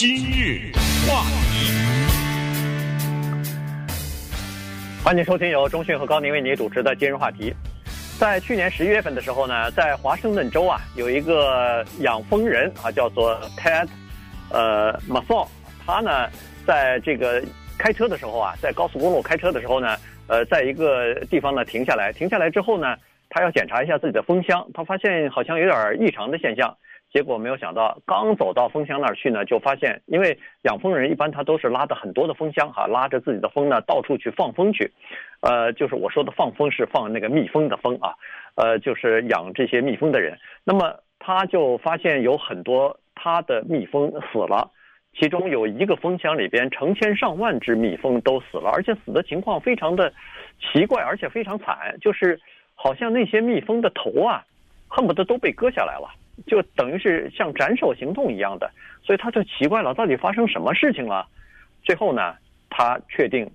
今日话题，欢迎收听由中讯和高宁为你主持的今日话题。在去年十一月份的时候呢，在华盛顿州啊，有一个养蜂人啊，叫做 Ted，呃，Mathot，他呢，在这个开车的时候啊，在高速公路开车的时候呢，呃，在一个地方呢停下来，停下来之后呢，他要检查一下自己的蜂箱，他发现好像有点异常的现象。结果没有想到，刚走到蜂箱那儿去呢，就发现，因为养蜂人一般他都是拉着很多的蜂箱哈，拉着自己的蜂呢到处去放蜂去，呃，就是我说的放蜂是放那个蜜蜂的蜂啊，呃，就是养这些蜜蜂的人。那么他就发现有很多他的蜜蜂死了，其中有一个蜂箱里边成千上万只蜜蜂都死了，而且死的情况非常的奇怪，而且非常惨，就是好像那些蜜蜂的头啊，恨不得都被割下来了。就等于是像斩首行动一样的，所以他就奇怪了，到底发生什么事情了？最后呢，他确定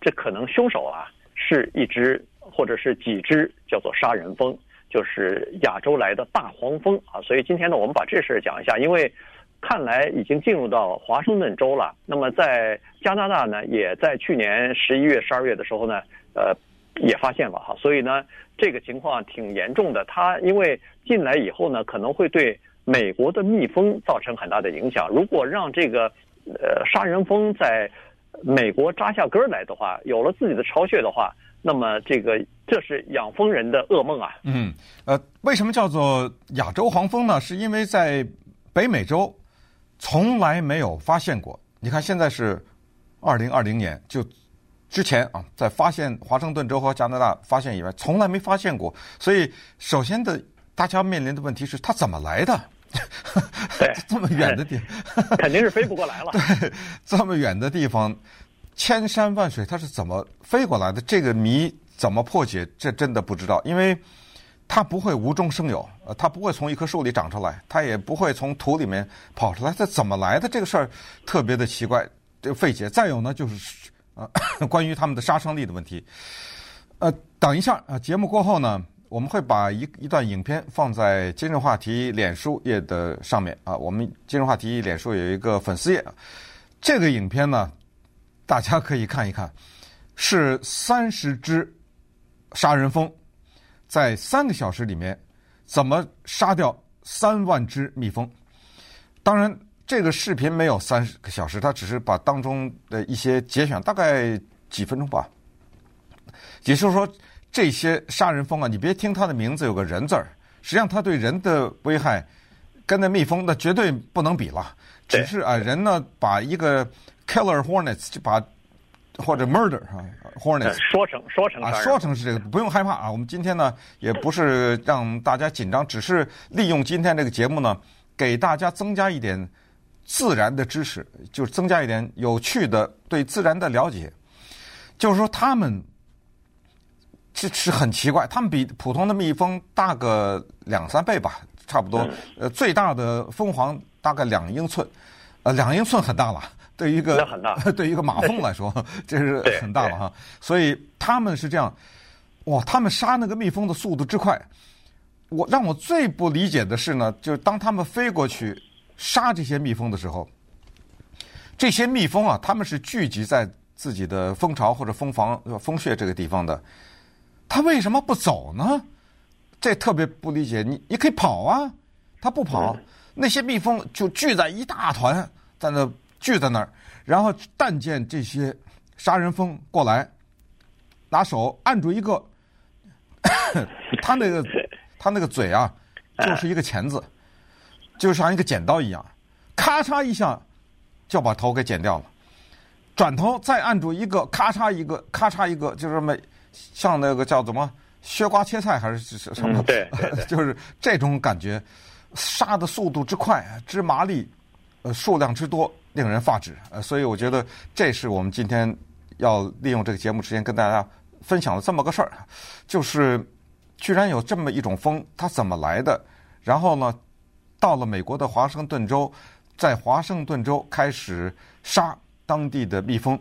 这可能凶手啊是一只或者是几只叫做杀人蜂，就是亚洲来的大黄蜂啊。所以今天呢，我们把这事儿讲一下，因为看来已经进入到华盛顿州了。那么在加拿大呢，也在去年十一月、十二月的时候呢，呃。也发现了哈，所以呢，这个情况挺严重的。它因为进来以后呢，可能会对美国的蜜蜂造成很大的影响。如果让这个呃杀人蜂在美国扎下根来的话，有了自己的巢穴的话，那么这个这是养蜂人的噩梦啊。嗯，呃，为什么叫做亚洲黄蜂呢？是因为在北美洲从来没有发现过。你看现在是二零二零年就。之前啊，在发现华盛顿州和加拿大发现以外，从来没发现过。所以，首先的大家面临的问题是，它怎么来的？对，这么远的地方，肯定是飞不过来了。对，这么远的地方，千山万水，它是怎么飞过来的？这个谜怎么破解？这真的不知道，因为它不会无中生有，呃，它不会从一棵树里长出来，它也不会从土里面跑出来，它怎么来的？这个事儿特别的奇怪，这费解。再有呢，就是。啊，关于他们的杀伤力的问题，呃，等一下啊，节目过后呢，我们会把一一段影片放在今日话题脸书页的上面啊。我们今日话题脸书有一个粉丝页，这个影片呢，大家可以看一看，是三十只杀人蜂在三个小时里面怎么杀掉三万只蜜蜂，当然。这个视频没有三十个小时，他只是把当中的一些节选，大概几分钟吧。也就是说，这些杀人蜂啊，你别听它的名字有个人字儿，实际上它对人的危害跟那蜜蜂那绝对不能比了。只是啊，人呢把一个 killer hornets 就把或者 murder 啊 hornets 说成说成啊说成是这个，不用害怕啊。我们今天呢也不是让大家紧张，只是利用今天这个节目呢，给大家增加一点。自然的知识，就是增加一点有趣的对自然的了解。就是说，他们这是很奇怪，他们比普通的蜜蜂大个两三倍吧，差不多。呃，最大的蜂皇大概两英寸，呃，两英寸很大了，对于一个 对于一个马蜂来说，这是很大了哈。所以他们是这样，哇，他们杀那个蜜蜂的速度之快，我让我最不理解的是呢，就是当他们飞过去。杀这些蜜蜂的时候，这些蜜蜂啊，他们是聚集在自己的蜂巢或者蜂房、蜂穴这个地方的。它为什么不走呢？这特别不理解。你你可以跑啊，它不跑，那些蜜蜂就聚在一大团，在那聚在那儿，然后但见这些杀人蜂过来，拿手按住一个，他那个他那个嘴啊，就是一个钳子。就像一个剪刀一样，咔嚓一下就把头给剪掉了，转头再按住一个，咔嚓一个，咔嚓一个，就这么像那个叫怎么削瓜切菜还是什么？对，对，对，就是这种感觉，杀的速度之快，之麻利，呃，数量之多，令人发指。呃，所以我觉得这是我们今天要利用这个节目时间跟大家分享的这么个事儿，就是居然有这么一种风，它怎么来的？然后呢？到了美国的华盛顿州，在华盛顿州开始杀当地的蜜蜂。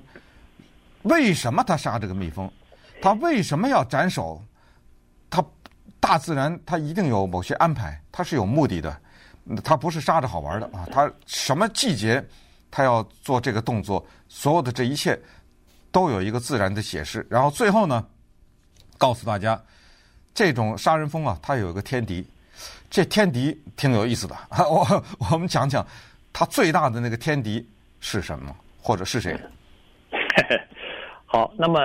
为什么他杀这个蜜蜂？他为什么要斩首？他大自然他一定有某些安排，他是有目的的。他不是杀着好玩的啊！他什么季节他要做这个动作，所有的这一切都有一个自然的解释。然后最后呢，告诉大家，这种杀人蜂啊，它有一个天敌，这天敌挺有意思的。我我们讲讲，它最大的那个天敌是什么，或者是谁？好，那么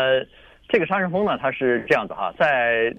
这个杀人蜂呢，它是这样子哈，在。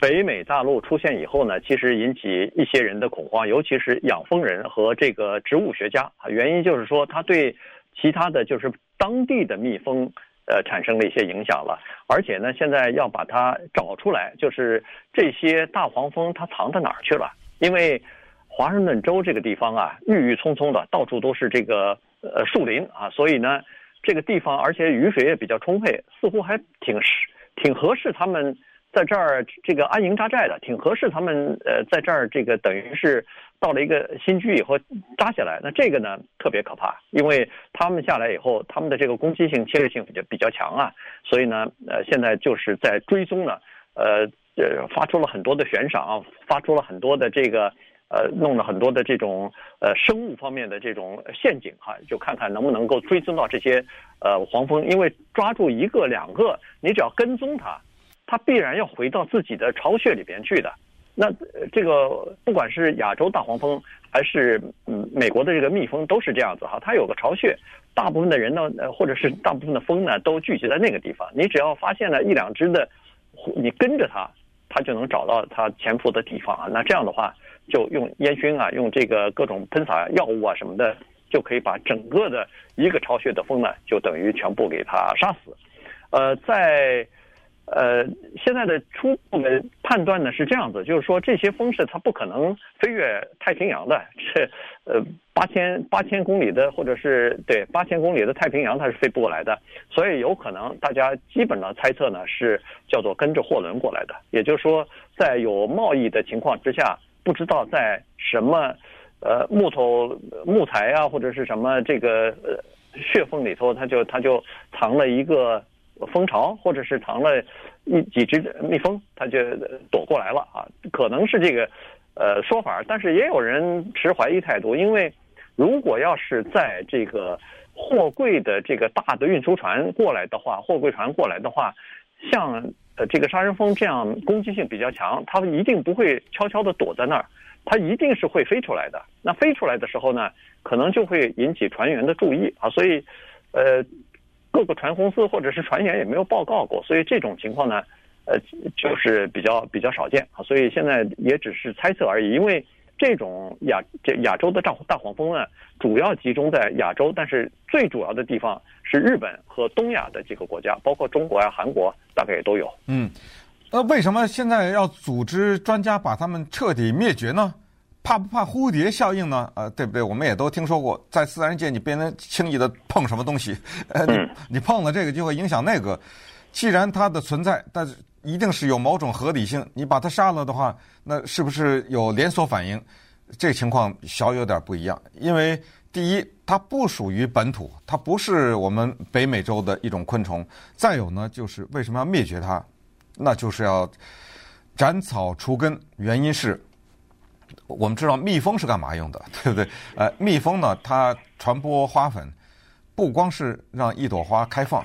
北美大陆出现以后呢，其实引起一些人的恐慌，尤其是养蜂人和这个植物学家啊。原因就是说，它对其他的就是当地的蜜蜂，呃，产生了一些影响了。而且呢，现在要把它找出来，就是这些大黄蜂它藏到哪儿去了？因为华盛顿州这个地方啊，郁郁葱葱的，到处都是这个呃树林啊，所以呢，这个地方而且雨水也比较充沛，似乎还挺适挺合适他们。在这儿这个安营扎寨的挺合适，他们呃在这儿这个等于是到了一个新居以后扎下来，那这个呢特别可怕，因为他们下来以后，他们的这个攻击性、侵略性比较比较强啊，所以呢呃现在就是在追踪呢，呃呃发出了很多的悬赏，发出了很多的这个呃弄了很多的这种呃生物方面的这种陷阱哈，就看看能不能够追踪到这些呃黄蜂，因为抓住一个两个，你只要跟踪它。它必然要回到自己的巢穴里边去的，那这个不管是亚洲大黄蜂还是嗯美国的这个蜜蜂都是这样子哈，它有个巢穴，大部分的人呢，呃或者是大部分的蜂呢都聚集在那个地方，你只要发现了一两只的，你跟着它，它就能找到它潜伏的地方啊。那这样的话，就用烟熏啊，用这个各种喷洒药物啊什么的，就可以把整个的一个巢穴的蜂呢，就等于全部给它杀死。呃，在。呃，现在的初步的判断呢是这样子，就是说这些风势它不可能飞越太平洋的，是呃八千八千公里的，或者是对八千公里的太平洋它是飞不过来的，所以有可能大家基本的猜测呢是叫做跟着货轮过来的，也就是说在有贸易的情况之下，不知道在什么呃木头木材啊或者是什么这个呃血缝里头，它就它就藏了一个。蜂巢，或者是藏了一几只蜜蜂，它就躲过来了啊，可能是这个呃说法，但是也有人持怀疑态度，因为如果要是在这个货柜的这个大的运输船过来的话，货柜船过来的话，像呃这个杀人蜂这样攻击性比较强，它一定不会悄悄地躲在那儿，它一定是会飞出来的。那飞出来的时候呢，可能就会引起船员的注意啊，所以呃。各个船公司或者是船员也没有报告过，所以这种情况呢，呃，就是比较比较少见啊。所以现在也只是猜测而已。因为这种亚这亚洲的大大黄蜂呢，主要集中在亚洲，但是最主要的地方是日本和东亚的几个国家，包括中国呀、韩国，大概也都有。嗯，那为什么现在要组织专家把它们彻底灭绝呢？怕不怕蝴蝶效应呢？呃，对不对？我们也都听说过，在自然界你不能轻易的碰什么东西，呃，你你碰了这个就会影响那个。既然它的存在，但是一定是有某种合理性。你把它杀了的话，那是不是有连锁反应？这个情况小有点不一样。因为第一，它不属于本土，它不是我们北美洲的一种昆虫。再有呢，就是为什么要灭绝它？那就是要斩草除根，原因是。我们知道蜜蜂是干嘛用的，对不对？呃，蜜蜂呢，它传播花粉，不光是让一朵花开放，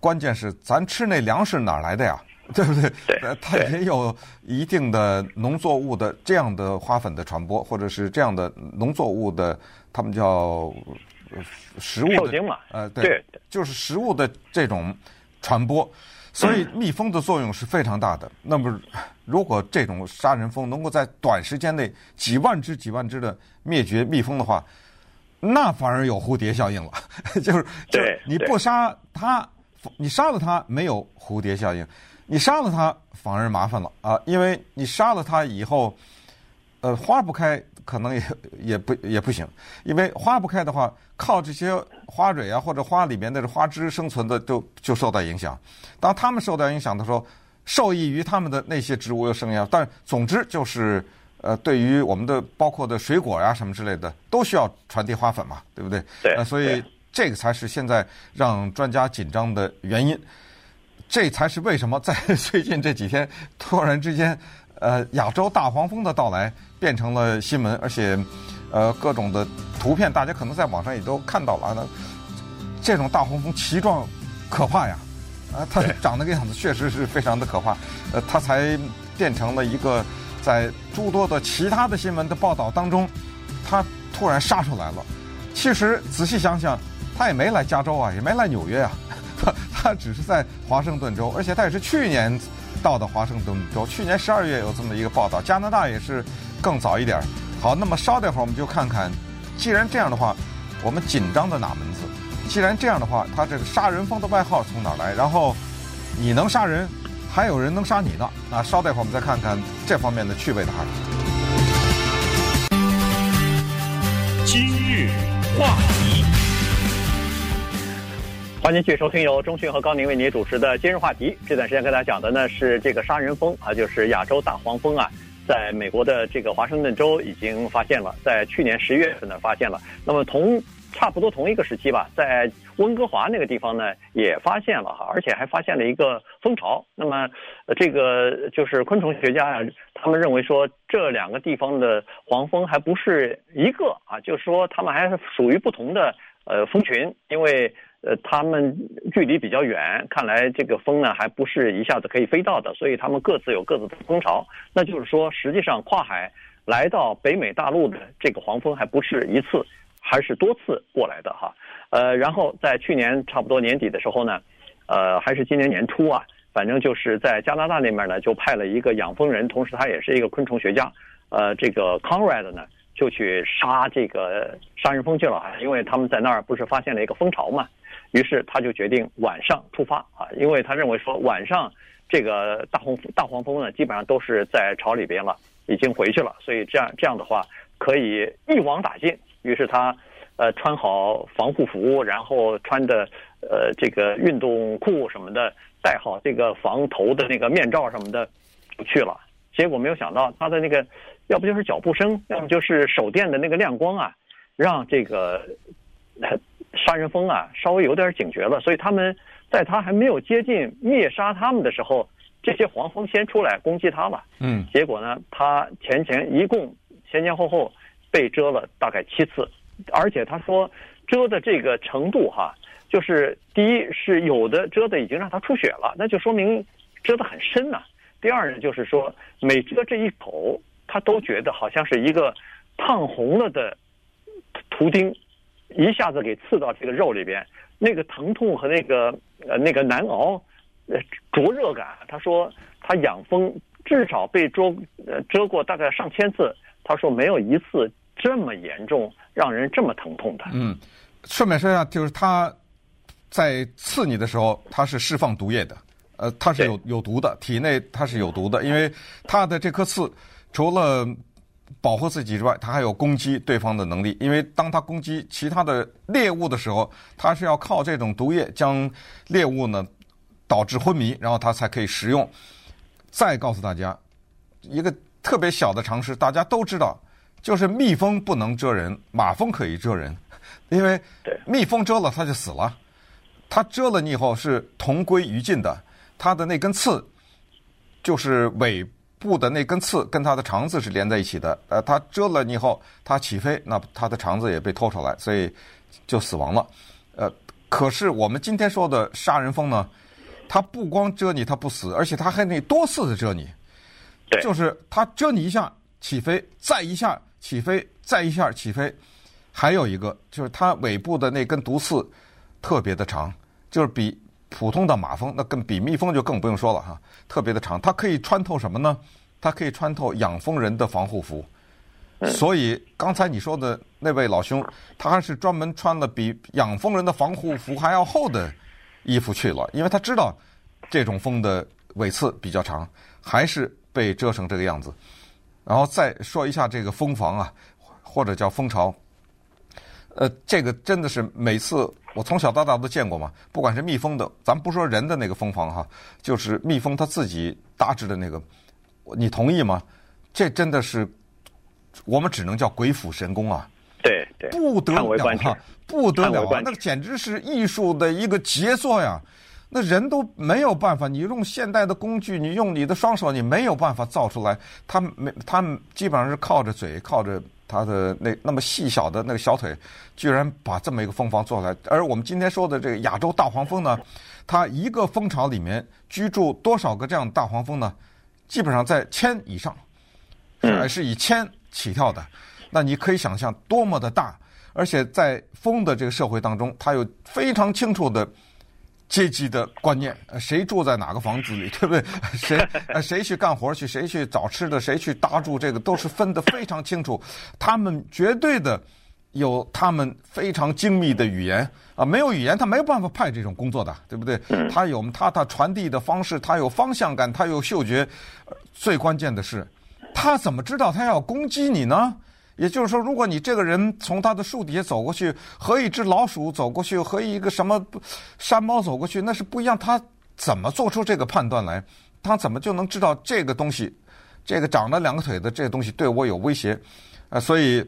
关键是咱吃那粮食哪来的呀？对不对？呃，它也有一定的农作物的这样的花粉的传播，或者是这样的农作物的，他们叫食物的，呃，对，就是食物的这种传播。所以蜜蜂的作用是非常大的。那么，如果这种杀人蜂能够在短时间内几万只、几万只的灭绝蜜蜂的话，那反而有蝴蝶效应了。就是，就是你不杀它，你杀了它没有蝴蝶效应，你杀了它反而麻烦了啊！因为你杀了它以后，呃，花不开。可能也 也不也不行，因为花不开的话，靠这些花蕊啊或者花里面的花枝生存的就就受到影响。当它们受到影响的时候，受益于它们的那些植物又生养。但总之就是，呃，对于我们的包括的水果呀、啊、什么之类的，都需要传递花粉嘛，对不对？对。呃，所以这个才是现在让专家紧张的原因。这才是为什么在最近这几天突然之间。呃，亚洲大黄蜂的到来变成了新闻，而且呃，各种的图片，大家可能在网上也都看到了。那这种大黄蜂奇壮可怕呀！啊，它长那个样子确实是非常的可怕。呃，它才变成了一个在诸多的其他的新闻的报道当中，它突然杀出来了。其实仔细想想，它也没来加州啊，也没来纽约啊，它它只是在华盛顿州，而且它也是去年到的华盛顿州。去年十二月有这么一个报道，加拿大也是更早一点。好，那么稍待会儿我们就看看，既然这样的话，我们紧张的哪门子？既然这样的话，他这个杀人蜂的外号从哪来？然后你能杀人，还有人能杀你呢？那稍待会儿我们再看看这方面的趣味的哈。欢迎继续收听由中讯和高宁为您主持的今日话题。这段时间跟大家讲的呢是这个杀人蜂啊，就是亚洲大黄蜂啊。在美国的这个华盛顿州已经发现了，在去年十一月份呢发现了。那么同差不多同一个时期吧，在温哥华那个地方呢也发现了哈，而且还发现了一个蜂巢。那么这个就是昆虫学家啊，他们认为说这两个地方的黄蜂还不是一个啊，就是说他们还是属于不同的呃蜂群，因为。呃，他们距离比较远，看来这个蜂呢还不是一下子可以飞到的，所以他们各自有各自的蜂巢。那就是说，实际上跨海来到北美大陆的这个黄蜂还不是一次，还是多次过来的哈。呃，然后在去年差不多年底的时候呢，呃，还是今年年初啊，反正就是在加拿大那边呢，就派了一个养蜂人，同时他也是一个昆虫学家，呃，这个 Conrad 呢就去杀这个杀人蜂去了，因为他们在那儿不是发现了一个蜂巢嘛。于是他就决定晚上出发啊，因为他认为说晚上这个大黄大黄蜂呢，基本上都是在巢里边了，已经回去了，所以这样这样的话可以一网打尽。于是他呃穿好防护服，然后穿的呃这个运动裤什么的，戴好这个防头的那个面罩什么的去了。结果没有想到他的那个要不就是脚步声，要么就是手电的那个亮光啊，让这个。杀人蜂啊，稍微有点警觉了，所以他们在他还没有接近灭杀他们的时候，这些黄蜂先出来攻击他了。嗯，结果呢，他前前一共前前后后被蛰了大概七次，而且他说蛰的这个程度哈，就是第一是有的蛰的已经让他出血了，那就说明蛰的很深呐。第二呢，就是说每蛰这一口，他都觉得好像是一个烫红了的图钉。一下子给刺到这个肉里边，那个疼痛和那个呃那个难熬，呃灼热感。他说他养蜂至少被蛰呃蛰过大概上千次，他说没有一次这么严重，让人这么疼痛的。嗯，顺便说一下，就是他在刺你的时候，他是释放毒液的，呃，他是有有毒的，体内它是有毒的，因为他的这颗刺除了。保护自己之外，它还有攻击对方的能力。因为当它攻击其他的猎物的时候，它是要靠这种毒液将猎物呢导致昏迷，然后它才可以食用。再告诉大家一个特别小的常识，大家都知道，就是蜜蜂不能蛰人，马蜂可以蛰人。因为蜜蜂蛰了它就死了，它蛰了你以后是同归于尽的，它的那根刺就是尾。部的那根刺跟它的肠子是连在一起的，呃，它蛰了你以后，它起飞，那它的肠子也被拖出来，所以就死亡了。呃，可是我们今天说的杀人蜂呢，它不光蛰你，它不死，而且它还得多次的蛰你，就是它蛰你一下起飞，再一下起飞，再一下起飞，还有一个就是它尾部的那根毒刺特别的长，就是比。普通的马蜂，那更比蜜蜂就更不用说了哈，特别的长，它可以穿透什么呢？它可以穿透养蜂人的防护服。所以刚才你说的那位老兄，他还是专门穿了比养蜂人的防护服还要厚的衣服去了，因为他知道这种蜂的尾刺比较长，还是被蛰成这个样子。然后再说一下这个蜂房啊，或者叫蜂巢。呃，这个真的是每次我从小到大都见过嘛，不管是蜜蜂的，咱不说人的那个蜂房哈，就是蜜蜂它自己搭制的那个，你同意吗？这真的是我们只能叫鬼斧神工啊！对对，不得了哈，不得了啊！那个简直是艺术的一个杰作呀！那人都没有办法，你用现代的工具，你用你的双手，你没有办法造出来。他没，他们基本上是靠着嘴，靠着他的那那么细小的那个小腿，居然把这么一个蜂房做出来。而我们今天说的这个亚洲大黄蜂呢，它一个蜂巢里面居住多少个这样的大黄蜂呢？基本上在千以上，还是以千起跳的。那你可以想象多么的大，而且在蜂的这个社会当中，它有非常清楚的。阶级的观念，谁住在哪个房子里，对不对？谁 呃，谁去干活去，谁去找吃的，谁去搭住这个，都是分得非常清楚。他们绝对的有他们非常精密的语言啊，没有语言他没有办法派这种工作的，对不对？他有他他传递的方式，他有方向感，他有嗅觉。最关键的是，他怎么知道他要攻击你呢？也就是说，如果你这个人从他的树底下走过去，和一只老鼠走过去，和一个什么山猫走过去，那是不一样。他怎么做出这个判断来？他怎么就能知道这个东西，这个长了两个腿的这个东西对我有威胁？啊，所以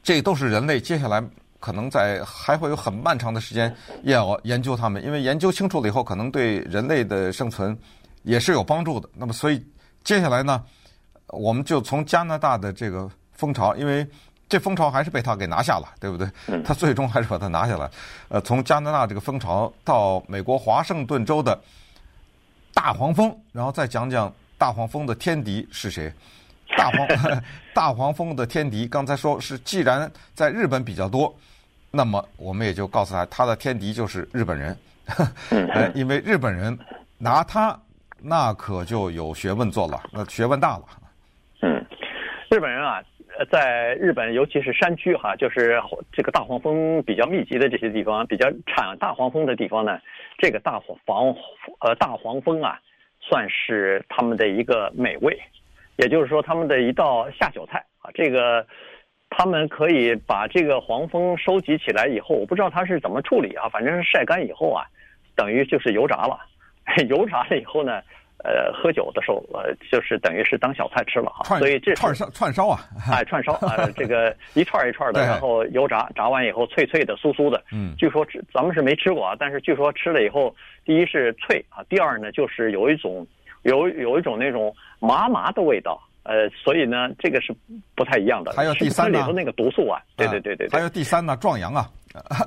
这都是人类接下来可能在还会有很漫长的时间要研究它们，因为研究清楚了以后，可能对人类的生存也是有帮助的。那么，所以接下来呢，我们就从加拿大的这个。蜂巢，因为这蜂巢还是被他给拿下了，对不对？他最终还是把它拿下来。呃，从加拿大这个蜂巢到美国华盛顿州的大黄蜂，然后再讲讲大黄蜂的天敌是谁？大黄 大黄蜂的天敌，刚才说是既然在日本比较多，那么我们也就告诉他，他的天敌就是日本人。呃，因为日本人拿他，那可就有学问做了，那学问大了。嗯，日本人啊。在日本，尤其是山区哈，就是这个大黄蜂比较密集的这些地方，比较产大黄蜂的地方呢，这个大黄呃大黄蜂啊，算是他们的一个美味，也就是说他们的一道下酒菜啊。这个他们可以把这个黄蜂收集起来以后，我不知道他是怎么处理啊，反正是晒干以后啊，等于就是油炸了，油炸了以后呢。呃，喝酒的时候，呃，就是等于是当小菜吃了哈，所以这串烧串烧啊，哎，串烧啊，这个一串一串的，然后油炸，炸完以后脆脆的、酥酥的，嗯，据说吃咱们是没吃过啊，但是据说吃了以后，第一是脆啊，第二呢就是有一种有有一种那种麻麻的味道。呃，所以呢，这个是不太一样的。还有第三呢，里头那个毒素啊，对对对对。还有第三呢，壮阳啊。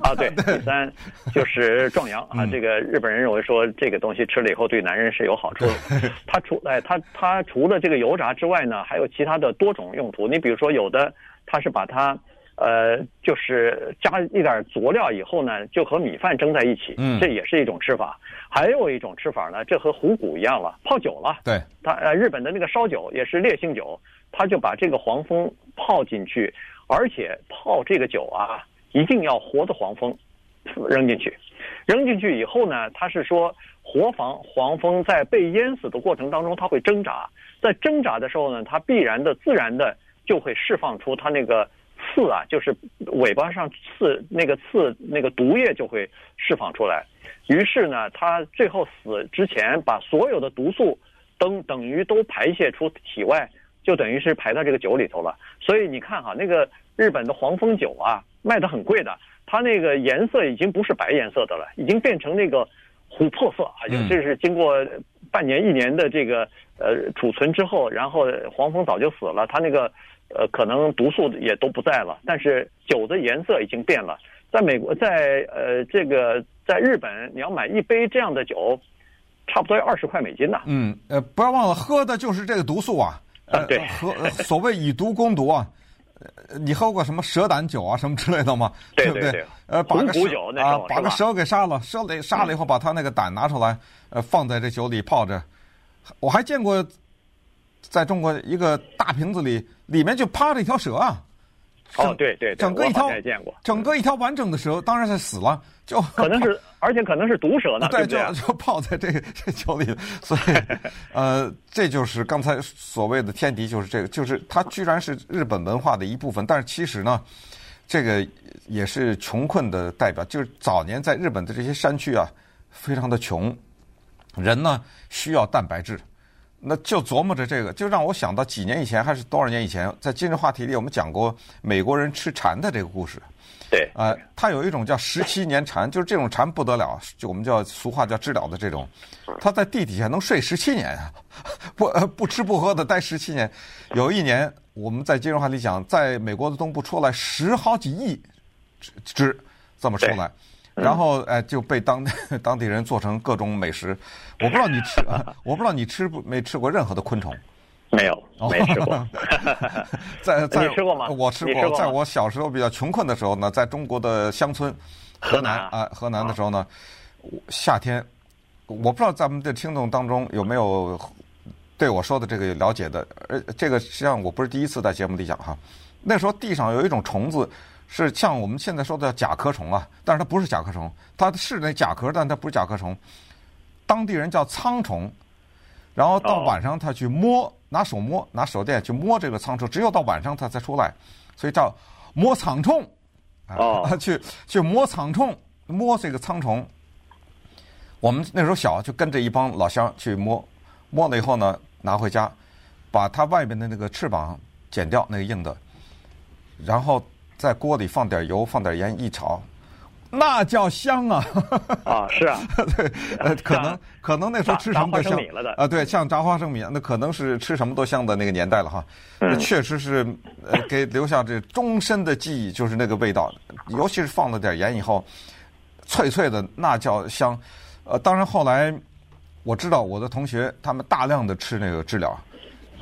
啊，对，第三就是壮阳啊。这个日本人认为说，这个东西吃了以后对男人是有好处的。它除哎，它它除了这个油炸之外呢，还有其他的多种用途。你比如说，有的它是把它。呃，就是加一点佐料以后呢，就和米饭蒸在一起，嗯，这也是一种吃法。还有一种吃法呢，这和虎骨一样了，泡酒了。对，他呃，日本的那个烧酒也是烈性酒，他就把这个黄蜂泡进去，而且泡这个酒啊，一定要活的黄蜂扔进去。扔进去以后呢，他是说活黄黄蜂在被淹死的过程当中，它会挣扎，在挣扎的时候呢，它必然的、自然的就会释放出它那个。刺啊，就是尾巴上刺那个刺，那个毒液就会释放出来。于是呢，它最后死之前，把所有的毒素等等于都排泄出体外，就等于是排到这个酒里头了。所以你看哈，那个日本的黄蜂酒啊，卖的很贵的，它那个颜色已经不是白颜色的了，已经变成那个琥珀色啊，就这是经过半年一年的这个呃储存之后，然后黄蜂早就死了，它那个。呃，可能毒素也都不在了，但是酒的颜色已经变了。在美国，在呃这个在日本，你要买一杯这样的酒，差不多要二十块美金呢。嗯，呃，不要忘了，喝的就是这个毒素啊。呃、啊，对，喝所谓以毒攻毒啊。你喝过什么蛇胆酒啊，什么之类的吗？对对对。对呃，把个蛇啊，把个蛇给杀了，蛇给杀了以后，把它那个胆拿出来，呃，放在这酒里泡着。我还见过。在中国一个大瓶子里，里面就趴着一条蛇啊！哦，对对，整个一条，见过，整个一条完整的蛇，当然是死了，就可能是，而且可能是毒蛇呢，对，对，就 就泡在这个这酒里，所以，呃，这就是刚才所谓的天敌，就是这个，就是它居然是日本文化的一部分，但是其实呢，这个也是穷困的代表，就是早年在日本的这些山区啊，非常的穷，人呢需要蛋白质。那就琢磨着这个，就让我想到几年以前还是多少年以前，在今日话题里我们讲过美国人吃蝉的这个故事。对，啊、呃，他有一种叫十七年蝉，就是这种蝉不得了，就我们叫俗话叫知了的这种，它在地底下能睡十七年啊，不不吃不喝的待十七年。有一年我们在金融话题讲，在美国的东部出来十好几亿只这么出来，然后哎就被当 当地人做成各种美食。我不知道你吃，我不知道你吃不没吃过任何的昆虫。没有，没吃过。在在，你吃过吗？我吃过。在我小时候比较穷困的时候呢，在中国的乡村，河南啊，河南的时候呢，夏天，我不知道咱们的听众当中有没有对我说的这个了解的。呃，这个实际上我不是第一次在节目里讲哈。那时候地上有一种虫子，是像我们现在说的甲壳虫啊，但是它不是甲壳虫，它是那甲壳，但它不是甲壳虫。当地人叫苍虫。然后到晚上，他去摸，拿手摸，拿手电去摸这个苍虫，只有到晚上它才出来，所以叫摸苍虫。啊，去去摸苍虫，摸这个苍虫。我们那时候小，就跟着一帮老乡去摸，摸了以后呢，拿回家，把它外边的那个翅膀剪掉，那个硬的，然后在锅里放点油，放点盐一炒。那叫香啊！啊，是啊，对，呃，可能可能那时候吃什么都香啊，对，像炸花生米，那可能是吃什么都香的那个年代了哈。那确实是呃，给留下这终身的记忆，就是那个味道，尤其是放了点盐以后，脆脆的，那叫香。呃，当然后来我知道我的同学他们大量的吃那个知了，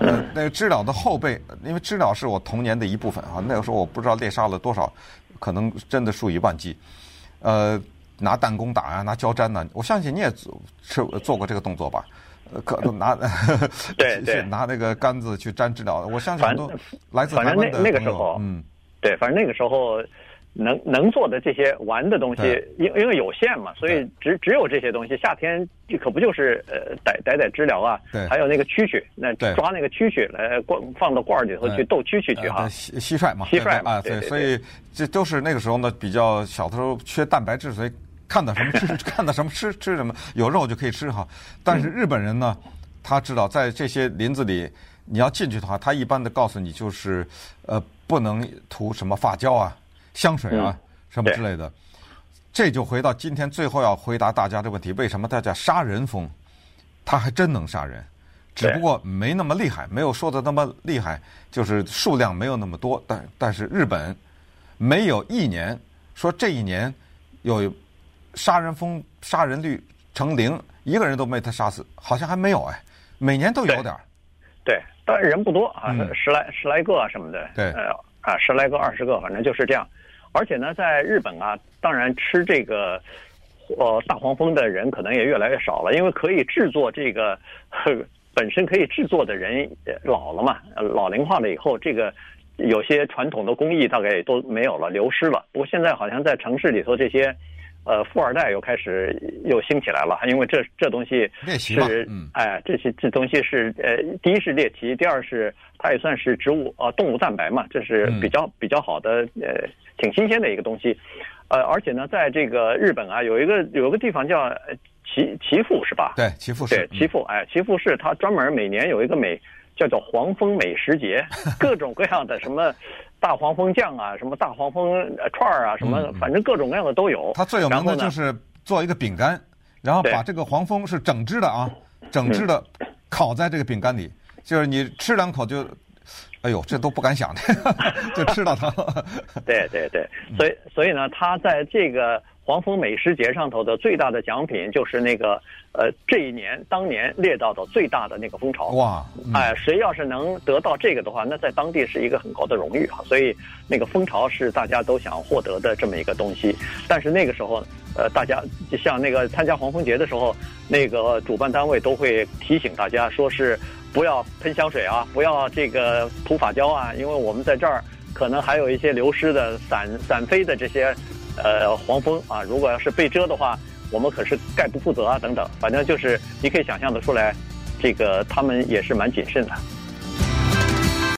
呃，那个知了的后背，因为知了是我童年的一部分啊。那个时候我不知道猎杀了多少，可能真的数以万计。呃，拿弹弓打呀、啊，拿胶粘呢。我相信你也做过这个动作吧？呃，可拿对 对拿那个杆子去粘知了。我相信很多来自台湾的那个时候，嗯，对，反正那个时候能能做的这些玩的东西，因因为有限嘛，所以只只有这些东西。夏天可不就是呃逮逮逮知了啊？对，还有那个蛐蛐，那抓那个蛐蛐来罐放到罐里头去逗蛐蛐去哈。蟋蟋蟀嘛，蟋蟀啊，对，所以这都是那个时候呢，比较小的时候缺蛋白质，所以看到什么吃，看到什么吃吃什么，有肉就可以吃哈。但是日本人呢，他知道在这些林子里，你要进去的话，他一般的告诉你就是呃不能涂什么发胶啊。香水啊，什么之类的，这就回到今天最后要回答大家的问题：为什么它叫杀人蜂？它还真能杀人，只不过没那么厉害，没有说的那么厉害，就是数量没有那么多。但但是日本没有一年说这一年有杀人蜂杀人率成零，一个人都没他杀死，好像还没有哎，每年都有点儿。对，但人不多啊，十来十来个啊什么的。对，呃啊，十来个二十个，反正就是这样。而且呢，在日本啊，当然吃这个，呃，大黄蜂的人可能也越来越少了，因为可以制作这个，本身可以制作的人老了嘛，老龄化了以后，这个有些传统的工艺大概也都没有了，流失了。不过现在好像在城市里头这些，呃，富二代又开始又兴起来了，因为这这东西是，嗯，哎，这些这东西是，呃，第一是猎奇，第二是它也算是植物啊，动物蛋白嘛，这是比较比较好的，呃。挺新鲜的一个东西，呃，而且呢，在这个日本啊，有一个有一个地方叫岐岐阜是吧？对，岐阜市。对，岐阜，哎，岐阜市，它专门每年有一个美叫做黄蜂美食节，各种各样的什么大黄蜂酱啊，什么大黄蜂串儿啊，什么反正各种各样的都有。它最有名的就是做一个饼干，然后把这个黄蜂是整只的啊，整只的烤在这个饼干里，就是你吃两口就。哎呦，这都不敢想的，就吃到它了。对对对，所以所以呢，他在这个黄蜂美食节上头的最大的奖品就是那个呃，这一年当年猎到的最大的那个蜂巢。哇！嗯、哎，谁要是能得到这个的话，那在当地是一个很高的荣誉啊。所以那个蜂巢是大家都想获得的这么一个东西。但是那个时候，呃，大家就像那个参加黄蜂节的时候，那个主办单位都会提醒大家，说是。不要喷香水啊！不要这个涂发胶啊！因为我们在这儿可能还有一些流失的散散飞的这些呃黄蜂啊，如果要是被蛰的话，我们可是概不负责啊！等等，反正就是你可以想象的出来，这个他们也是蛮谨慎的。